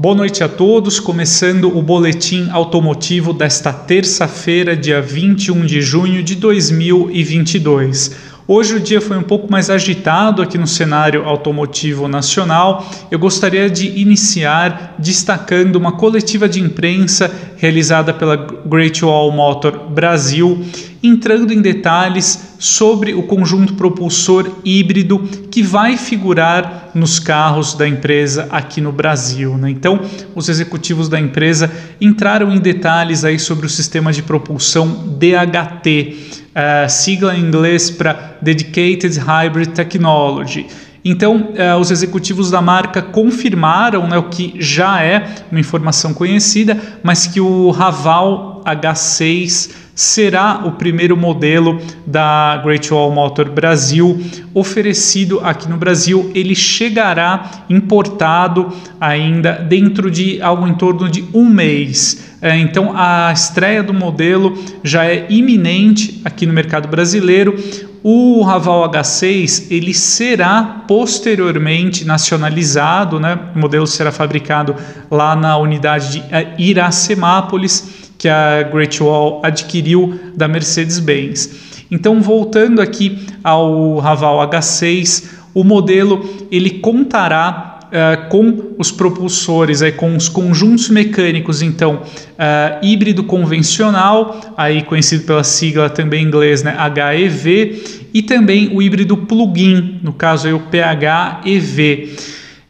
Boa noite a todos, começando o boletim automotivo desta terça-feira, dia 21 de junho de 2022. Hoje o dia foi um pouco mais agitado aqui no cenário automotivo nacional. Eu gostaria de iniciar destacando uma coletiva de imprensa realizada pela Great Wall Motor Brasil entrando em detalhes sobre o conjunto propulsor híbrido que vai figurar nos carros da empresa aqui no Brasil. Né? Então, os executivos da empresa entraram em detalhes aí sobre o sistema de propulsão DHT, uh, sigla em inglês para Dedicated Hybrid Technology. Então, eh, os executivos da marca confirmaram né, o que já é uma informação conhecida, mas que o Raval H6 será o primeiro modelo da Great Wall Motor Brasil oferecido aqui no Brasil. Ele chegará importado ainda dentro de algo em torno de um mês. É, então a estreia do modelo já é iminente aqui no mercado brasileiro. O Raval H6 ele será posteriormente nacionalizado, né? O modelo será fabricado lá na unidade de Iracemápolis que a Great Wall adquiriu da Mercedes-Benz. Então, voltando aqui ao Raval H6, o modelo ele contará Uh, com os propulsores, aí, com os conjuntos mecânicos, então, uh, híbrido convencional, aí conhecido pela sigla também em inglês, né, HEV, e também o híbrido plug-in, no caso aí, o PHEV.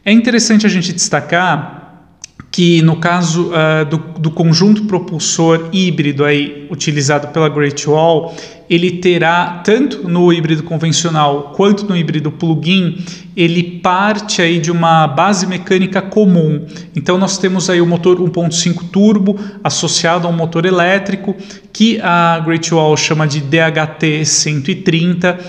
É interessante a gente destacar que no caso uh, do, do, conjunto propulsor híbrido aí utilizado pela Great Wall, ele terá tanto no híbrido convencional quanto no híbrido plug-in, ele parte aí de uma base mecânica comum. Então nós temos aí o motor 1.5 turbo associado a um motor elétrico que a Great Wall chama de DHT 130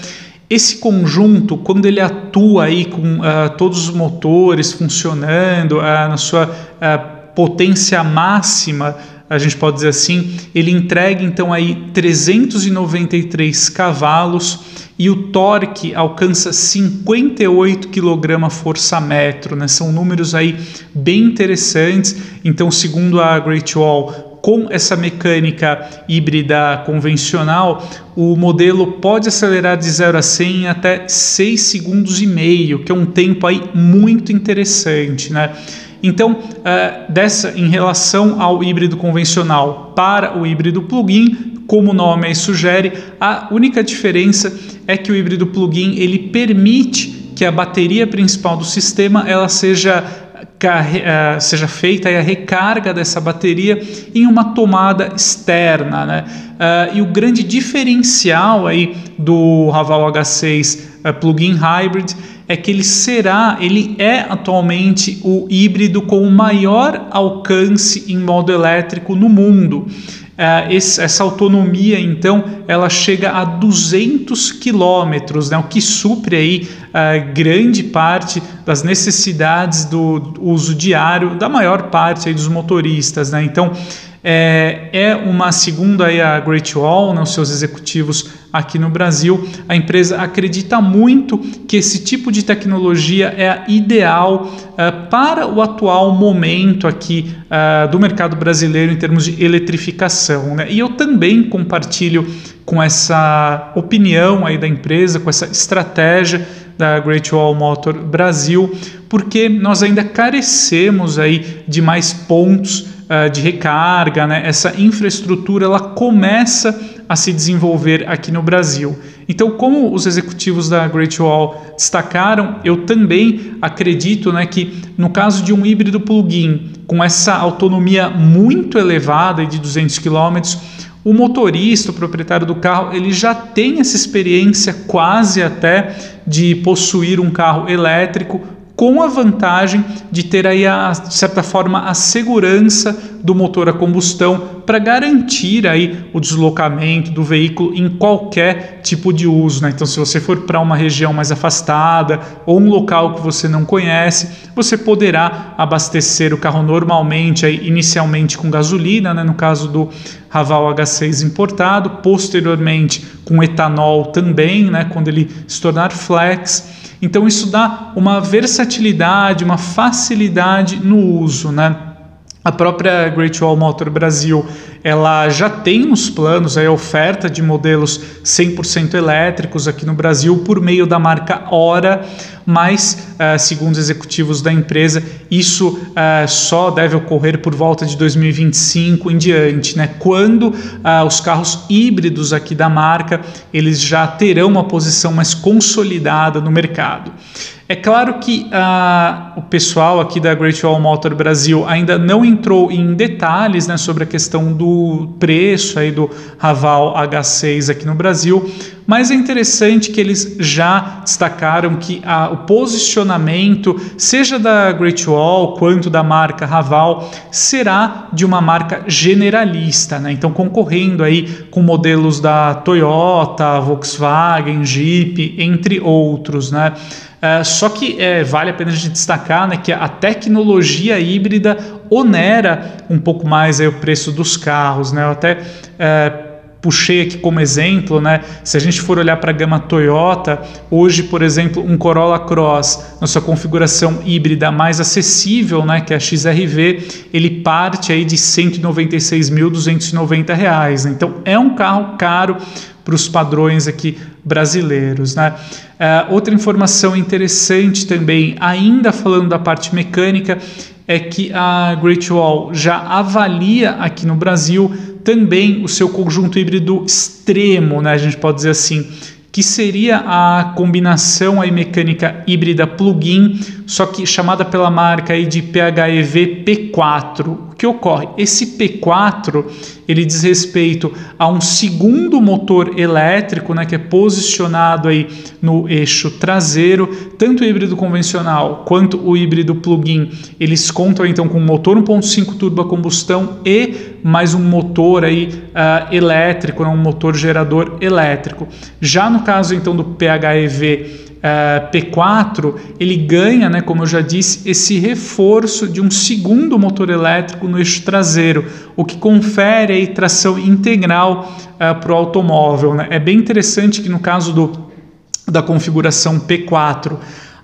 esse conjunto, quando ele atua aí com uh, todos os motores funcionando uh, na sua uh, potência máxima, a gente pode dizer assim, ele entrega então aí 393 cavalos e o torque alcança 58 kg força metro, né? São números aí bem interessantes. Então, segundo a Great Wall, com essa mecânica híbrida convencional, o modelo pode acelerar de 0 a 100 em até 6 segundos e meio, que é um tempo aí muito interessante, né? Então, uh, dessa em relação ao híbrido convencional para o híbrido plug-in, como o nome aí sugere, a única diferença é que o híbrido plug-in ele permite que a bateria principal do sistema ela seja seja feita a recarga dessa bateria em uma tomada externa. Né? Uh, e o grande diferencial aí do Raval H6 uh, eh, plug-in hybrid é que ele será, ele é atualmente o híbrido com o maior alcance em modo elétrico no mundo. Esse, essa autonomia, então, ela chega a 200 quilômetros, né, o que supre aí uh, grande parte das necessidades do uso diário da maior parte aí dos motoristas. Né? Então, é, é uma segunda aí a Great Wall, né, os seus executivos aqui no Brasil. A empresa acredita muito que esse tipo de tecnologia é ideal uh, para o atual momento aqui uh, do mercado brasileiro em termos de eletrificação. Né? E eu também compartilho com essa opinião aí da empresa, com essa estratégia da Great Wall Motor Brasil, porque nós ainda carecemos aí de mais pontos uh, de recarga, né? Essa infraestrutura ela começa a se desenvolver aqui no Brasil. Então, como os executivos da Great Wall destacaram, eu também acredito né, que no caso de um híbrido plug-in com essa autonomia muito elevada de 200 km, o motorista, o proprietário do carro, ele já tem essa experiência quase até de possuir um carro elétrico com a vantagem de ter aí, a, de certa forma, a segurança do motor a combustão para garantir aí o deslocamento do veículo em qualquer tipo de uso. Né? Então, se você for para uma região mais afastada ou um local que você não conhece, você poderá abastecer o carro normalmente, aí, inicialmente com gasolina, né? no caso do Raval H6 importado, posteriormente com etanol também, né? quando ele se tornar flex. Então isso dá uma versatilidade, uma facilidade no uso, né? A própria Great Wall Motor Brasil, ela já tem nos planos a oferta de modelos 100% elétricos aqui no Brasil por meio da marca Hora, mas, uh, segundo os executivos da empresa, isso uh, só deve ocorrer por volta de 2025 em diante, né? quando uh, os carros híbridos aqui da marca eles já terão uma posição mais consolidada no mercado. É claro que uh, o pessoal aqui da Great Wall Motor Brasil ainda não entrou em detalhes né, sobre a questão do preço aí do Raval H6 aqui no Brasil, mas é interessante que eles já destacaram que uh, o posicionamento, seja da Great Wall quanto da marca Raval, será de uma marca generalista, né? então concorrendo aí com modelos da Toyota, Volkswagen, Jeep, entre outros, né? Uh, só que é, vale a pena a gente destacar né, que a tecnologia híbrida onera um pouco mais aí, o preço dos carros. Né? Eu até uh, puxei aqui como exemplo, né? Se a gente for olhar para a gama Toyota, hoje, por exemplo, um Corolla Cross, na sua configuração híbrida mais acessível, né, que é a XRV, ele parte aí de 196.290 reais. Né? Então é um carro caro para os padrões aqui brasileiros. Né? Uh, outra informação interessante também, ainda falando da parte mecânica, é que a Great Wall já avalia aqui no Brasil também o seu conjunto híbrido extremo, né? a gente pode dizer assim, que seria a combinação aí mecânica híbrida plug-in, só que chamada pela marca aí de PHEV P4. O que ocorre? Esse P4 ele diz respeito a um segundo motor elétrico, né, que é posicionado aí no eixo traseiro, tanto o híbrido convencional quanto o híbrido plug-in, eles contam então com motor 1.5 turbo a combustão e mais um motor aí uh, elétrico, né, um motor gerador elétrico. Já no caso então do PHEV Uh, P4 ele ganha, né, como eu já disse, esse reforço de um segundo motor elétrico no eixo traseiro, o que confere aí tração integral uh, para o automóvel. Né? É bem interessante que no caso do, da configuração P4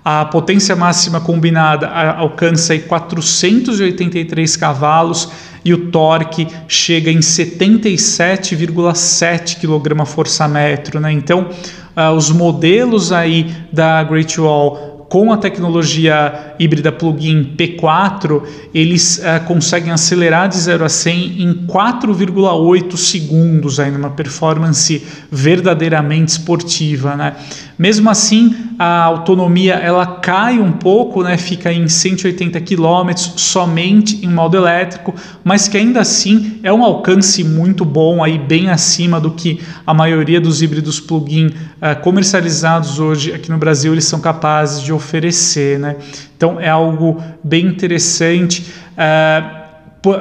a potência máxima combinada alcança aí 483 cavalos e o torque chega em 77,7 kgfm. Né? Então, uh, os modelos aí da Great Wall com a tecnologia híbrida plug-in P4, eles uh, conseguem acelerar de 0 a 100 em 4,8 segundos, aí numa performance verdadeiramente esportiva. Né? Mesmo assim, a autonomia ela cai um pouco, né? fica em 180 km somente em modo elétrico, mas que ainda assim é um alcance muito bom, aí bem acima do que a maioria dos híbridos plug-in uh, comercializados hoje aqui no Brasil eles são capazes de oferecer. Né? Então é algo bem interessante. Uh,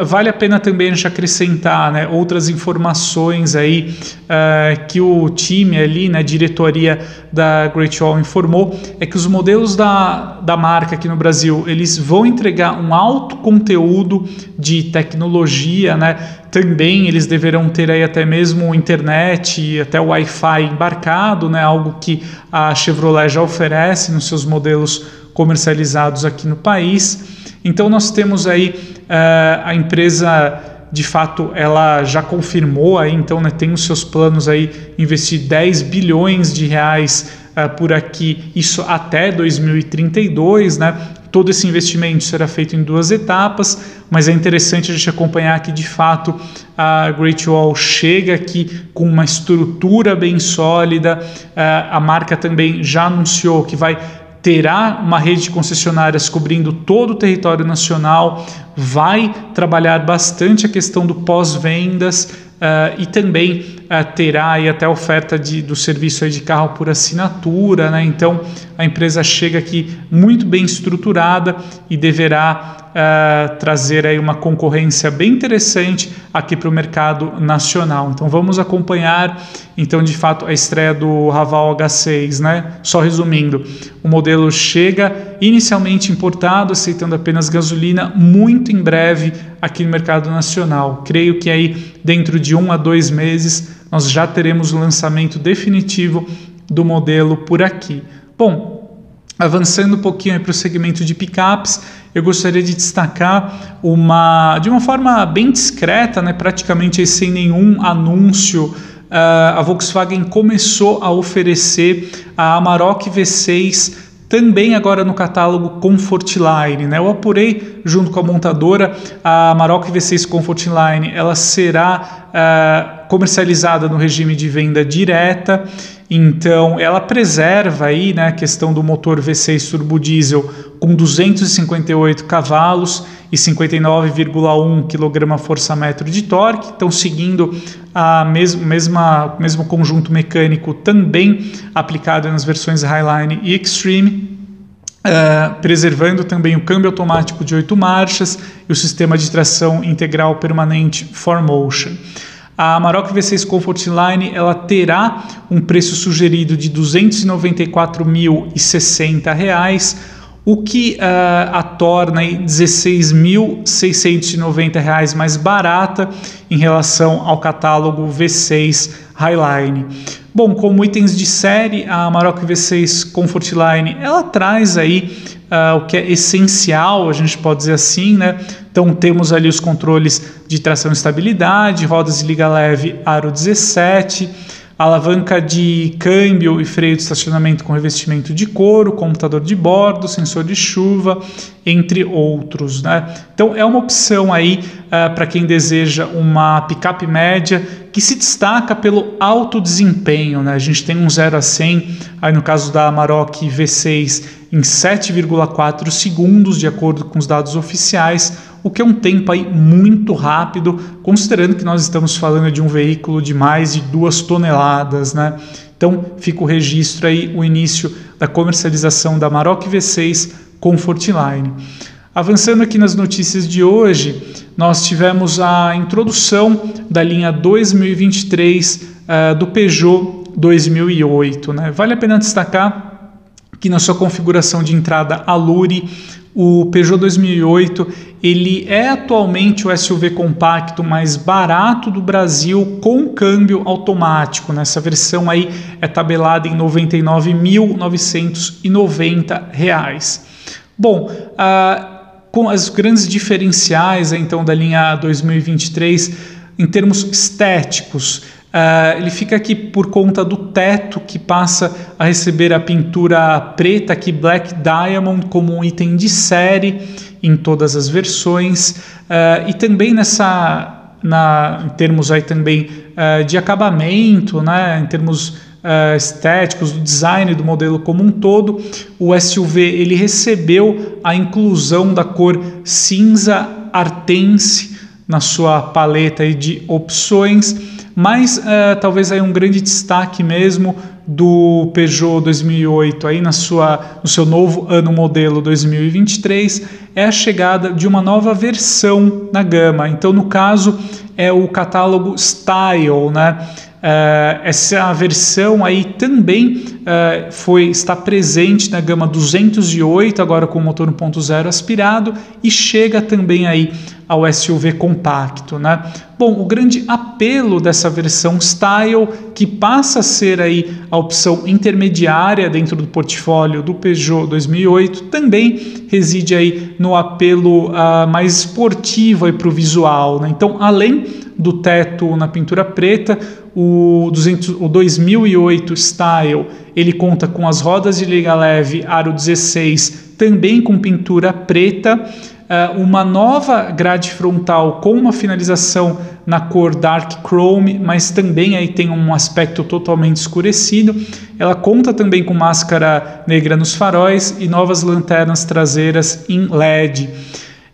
vale a pena também a gente acrescentar né, outras informações aí uh, que o time ali, né, diretoria da Great Wall informou, é que os modelos da, da marca aqui no Brasil, eles vão entregar um alto conteúdo de tecnologia, né? Também eles deverão ter aí até mesmo internet e até Wi-Fi embarcado, né? Algo que a Chevrolet já oferece nos seus modelos comercializados aqui no país. Então nós temos aí uh, a empresa de fato ela já confirmou aí, então né, tem os seus planos aí investir 10 bilhões de reais uh, por aqui, isso até 2032, né? Todo esse investimento será feito em duas etapas, mas é interessante a gente acompanhar que de fato a Great Wall chega aqui com uma estrutura bem sólida. Uh, a marca também já anunciou que vai terá uma rede de concessionárias cobrindo todo o território nacional, vai trabalhar bastante a questão do pós-vendas uh, e também uh, terá aí até oferta de, do serviço de carro por assinatura, né? Então a empresa chega aqui muito bem estruturada e deverá uh, trazer aí uma concorrência bem interessante aqui para o mercado nacional. Então vamos acompanhar então de fato a estreia do Raval H6, né? Só resumindo, o modelo chega inicialmente importado, aceitando apenas gasolina, muito em breve aqui no mercado nacional. Creio que aí dentro de um a dois meses nós já teremos o lançamento definitivo do modelo por aqui. Bom, Avançando um pouquinho para o segmento de picapes, eu gostaria de destacar uma, de uma forma bem discreta, né, praticamente sem nenhum anúncio, uh, a Volkswagen começou a oferecer a Amarok V6 também agora no catálogo Comfortline. Né? Eu apurei junto com a montadora a Amarok V6 Comfortline, ela será uh, comercializada no regime de venda direta então, ela preserva aí né, a questão do motor V6 turbo diesel com 258 cavalos e 59,1 kgfm de torque. Então, seguindo a mes mesma mesmo conjunto mecânico também aplicado nas versões Highline e Extreme. Uh, preservando também o câmbio automático de oito marchas e o sistema de tração integral permanente 4Motion. A Amarok V6 Comfort Line ela terá um preço sugerido de R$ 294.060, o que uh, a torna R$ 16.690 mais barata em relação ao catálogo V6 Highline. Bom, como itens de série, a Amarok V6 Comfort Line ela traz aí uh, o que é essencial, a gente pode dizer assim, né? Então temos ali os controles de tração e estabilidade, rodas de liga leve aro 17, alavanca de câmbio e freio de estacionamento com revestimento de couro, computador de bordo, sensor de chuva, entre outros. Né? Então é uma opção aí uh, para quem deseja uma picape média que se destaca pelo alto desempenho. Né? A gente tem um 0 a 100, aí no caso da Amarok V6, em 7,4 segundos, de acordo com os dados oficiais, o que é um tempo aí muito rápido, considerando que nós estamos falando de um veículo de mais de duas toneladas, né? Então fica o registro aí, o início da comercialização da Maroc V6 Comfortline. Avançando aqui nas notícias de hoje, nós tivemos a introdução da linha 2023 uh, eh, do Peugeot 2008. Né? Vale a pena destacar que na sua configuração de entrada Allure, o Peugeot 2008 ele é atualmente o SUV compacto mais barato do Brasil com câmbio automático. Nessa versão aí é tabelada em R$ 99.990. Bom, uh, com as grandes diferenciais então da linha 2023 em termos estéticos, Uh, ele fica aqui por conta do teto que passa a receber a pintura preta aqui Black Diamond como um item de série em todas as versões. Uh, e também nessa na, em termos aí também uh, de acabamento, né, em termos estéticos, do design do modelo como um todo, o SUV ele recebeu a inclusão da cor cinza artense na sua paleta de opções mas uh, talvez aí um grande destaque mesmo do Peugeot 2008 aí na sua, no seu novo ano modelo 2023 é a chegada de uma nova versão na gama. Então, no caso, é o catálogo Style, né? Uh, essa versão aí também uh, foi está presente na gama 208, agora com motor 1.0 aspirado, e chega também aí ao SUV compacto, né? Bom, o grande apelo dessa versão Style, que passa a ser aí a opção intermediária dentro do portfólio do Peugeot 2008, também reside aí no apelo uh, mais esportivo para o visual, né? Então, além do teto na pintura preta, o, 200, o 2008 Style ele conta com as rodas de liga leve aro 16 também com pintura preta, uma nova grade frontal com uma finalização na cor Dark Chrome, mas também aí tem um aspecto totalmente escurecido. Ela conta também com máscara negra nos faróis e novas lanternas traseiras em LED.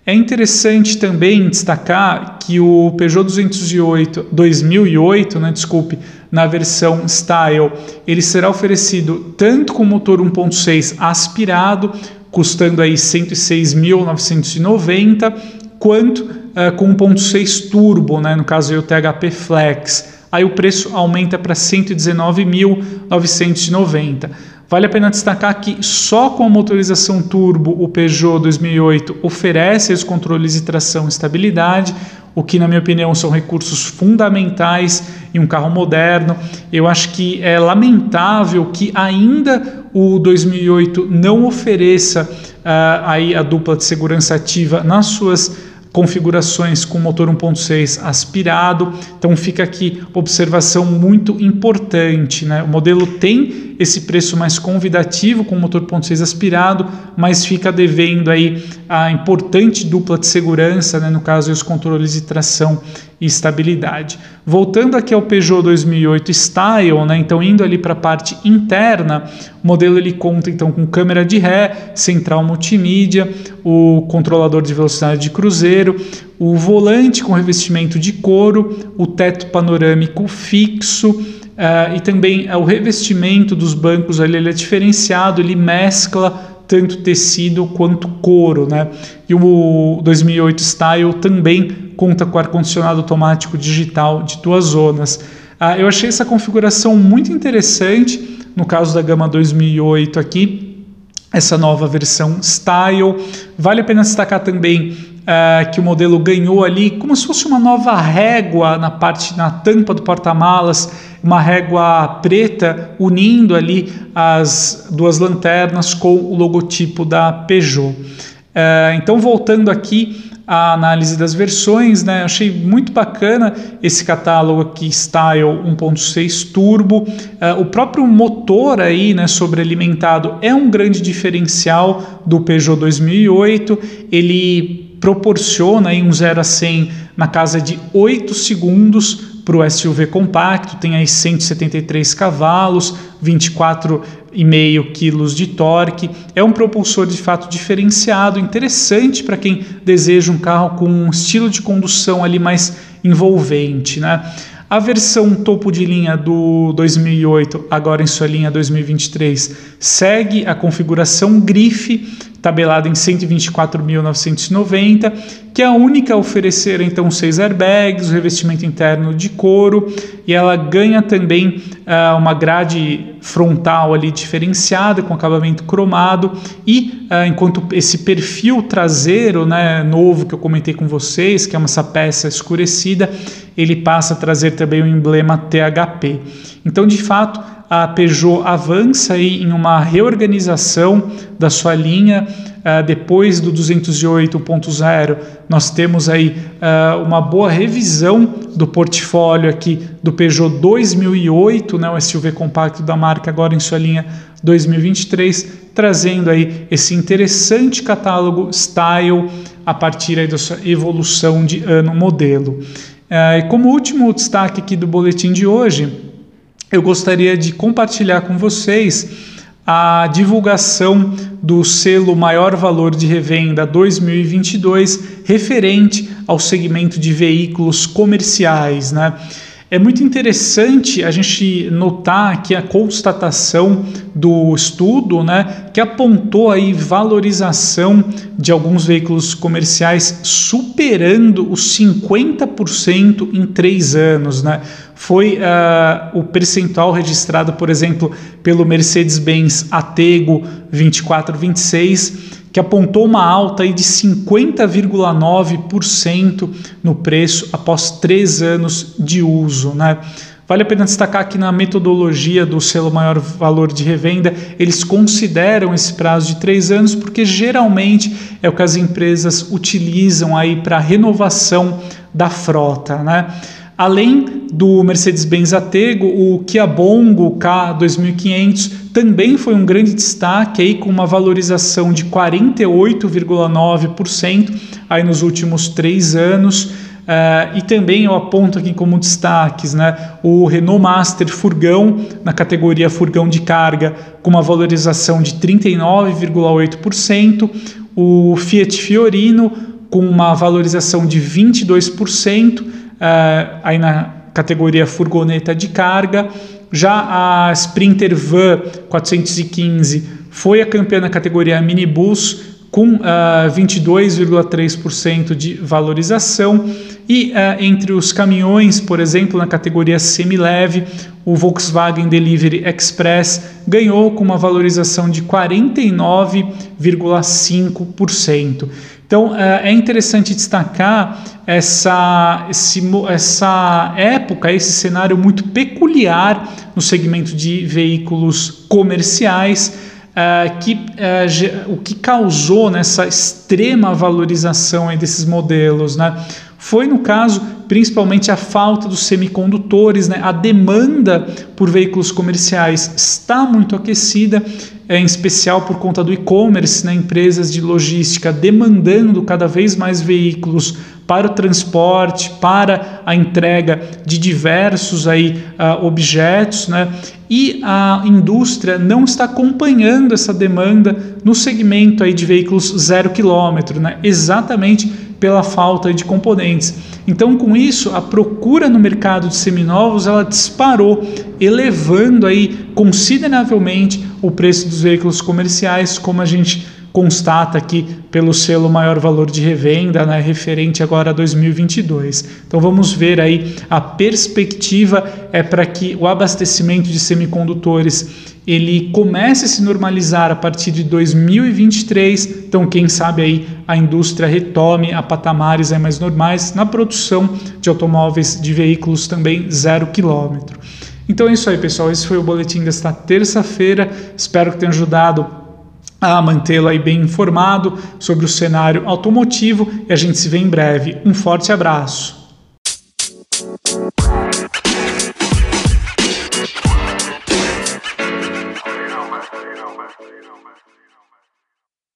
É interessante também destacar que o Peugeot 208 2008, né, desculpe, na versão Style, ele será oferecido tanto com motor 1.6 aspirado, custando aí 106.990, quanto uh, com 1.6 turbo, né, no caso aí o THP Flex. Aí o preço aumenta para 119.990. Vale a pena destacar que só com a motorização turbo o Peugeot 2008 oferece os controles de tração e estabilidade, o que, na minha opinião, são recursos fundamentais em um carro moderno. Eu acho que é lamentável que ainda o 2008 não ofereça uh, aí a dupla de segurança ativa nas suas configurações com motor 1.6 aspirado. Então fica aqui observação muito importante, né? O modelo tem esse preço mais convidativo com motor 1.6 aspirado, mas fica devendo aí a importante dupla de segurança, né? no caso os controles de tração e estabilidade. Voltando aqui ao Peugeot 2008 Style, né? Então indo ali para a parte interna, o modelo ele conta então com câmera de ré, central multimídia, o controlador de velocidade de cruzeiro, o volante com revestimento de couro, o teto panorâmico fixo, Uh, e também uh, o revestimento dos bancos ali ele é diferenciado, ele mescla tanto tecido quanto couro, né? E o 2008 Style também conta com ar-condicionado automático digital de duas zonas. Uh, eu achei essa configuração muito interessante no caso da gama 2008 aqui, essa nova versão Style. Vale a pena destacar também uh, que o modelo ganhou ali como se fosse uma nova régua na parte na tampa do porta-malas, uma régua preta unindo ali as duas lanternas com o logotipo da Peugeot. Uh, então voltando aqui a análise das versões, né? Achei muito bacana esse catálogo aqui Style 1.6 Turbo. Uh, o próprio motor aí, né, sobrealimentado é um grande diferencial do Peugeot 2008. Ele proporciona aí um 0 a 100 na casa de 8 segundos para o SUV compacto, tem aí 173 cavalos, 24,5 quilos de torque. É um propulsor de fato diferenciado, interessante para quem deseja um carro com um estilo de condução ali mais envolvente, né? A versão topo de linha do 2008, agora em sua linha 2023, segue a configuração grife, tabelada em 124.990, que é a única a oferecer então seis airbags, o revestimento interno de couro e ela ganha também uh, uma grade frontal ali diferenciada com acabamento cromado e uh, enquanto esse perfil traseiro, né, novo que eu comentei com vocês, que é essa peça escurecida, ele passa a trazer também o emblema THP. Então, de fato, a Peugeot avança aí em uma reorganização da sua linha. Uh, depois do 208.0, nós temos aí uh, uma boa revisão do portfólio aqui do Peugeot 2008, né, o SUV compacto da marca agora em sua linha 2023, trazendo aí esse interessante catálogo Style a partir aí da sua evolução de ano modelo. Uh, e como último destaque aqui do boletim de hoje, eu gostaria de compartilhar com vocês a divulgação do selo Maior Valor de Revenda 2022 referente ao segmento de veículos comerciais, né? É muito interessante a gente notar que a constatação do estudo, né, que apontou aí valorização de alguns veículos comerciais superando os 50% em três anos, né? Foi uh, o percentual registrado, por exemplo, pelo Mercedes-Benz Atego 2426 que apontou uma alta aí de 50,9% no preço após três anos de uso. Né? Vale a pena destacar que na metodologia do selo maior valor de revenda, eles consideram esse prazo de três anos, porque geralmente é o que as empresas utilizam aí para renovação da frota. Né? Além do Mercedes-Benz Atego, o Kia Bongo K2500 também foi um grande destaque aí com uma valorização de 48,9% aí nos últimos três anos. Uh, e também eu aponto aqui como destaques né, o Renault Master Furgão, na categoria Furgão de Carga, com uma valorização de 39,8%, o Fiat Fiorino com uma valorização de 22%, uh, aí na categoria furgoneta de carga. Já a Sprinter Van 415 foi a campeã na categoria minibus, com uh, ah, 22,3% de valorização. E uh, entre os caminhões, por exemplo, na categoria semileve, o Volkswagen Delivery Express ganhou com uma valorização de 49,5%. Então é interessante destacar essa, esse, essa época, esse cenário muito peculiar no segmento de veículos comerciais. Uh, que, uh, o que causou nessa extrema valorização desses modelos, né? Foi no caso principalmente a falta dos semicondutores, né? A demanda por veículos comerciais está muito aquecida, é, em especial por conta do e-commerce, né? Empresas de logística demandando cada vez mais veículos para o transporte, para a entrega de diversos aí, uh, objetos, né? e a indústria não está acompanhando essa demanda no segmento aí de veículos zero quilômetro, né? exatamente pela falta de componentes. Então, com isso, a procura no mercado de seminovos ela disparou, elevando aí consideravelmente o preço dos veículos comerciais, como a gente constata aqui pelo selo maior valor de revenda, né, referente agora a 2022. Então vamos ver aí a perspectiva é para que o abastecimento de semicondutores ele comece a se normalizar a partir de 2023. Então quem sabe aí a indústria retome a patamares aí mais normais na produção de automóveis de veículos também zero quilômetro. Então é isso aí, pessoal. Esse foi o boletim desta terça-feira. Espero que tenha ajudado a mantê-lo aí bem informado sobre o cenário automotivo e a gente se vê em breve. Um forte abraço.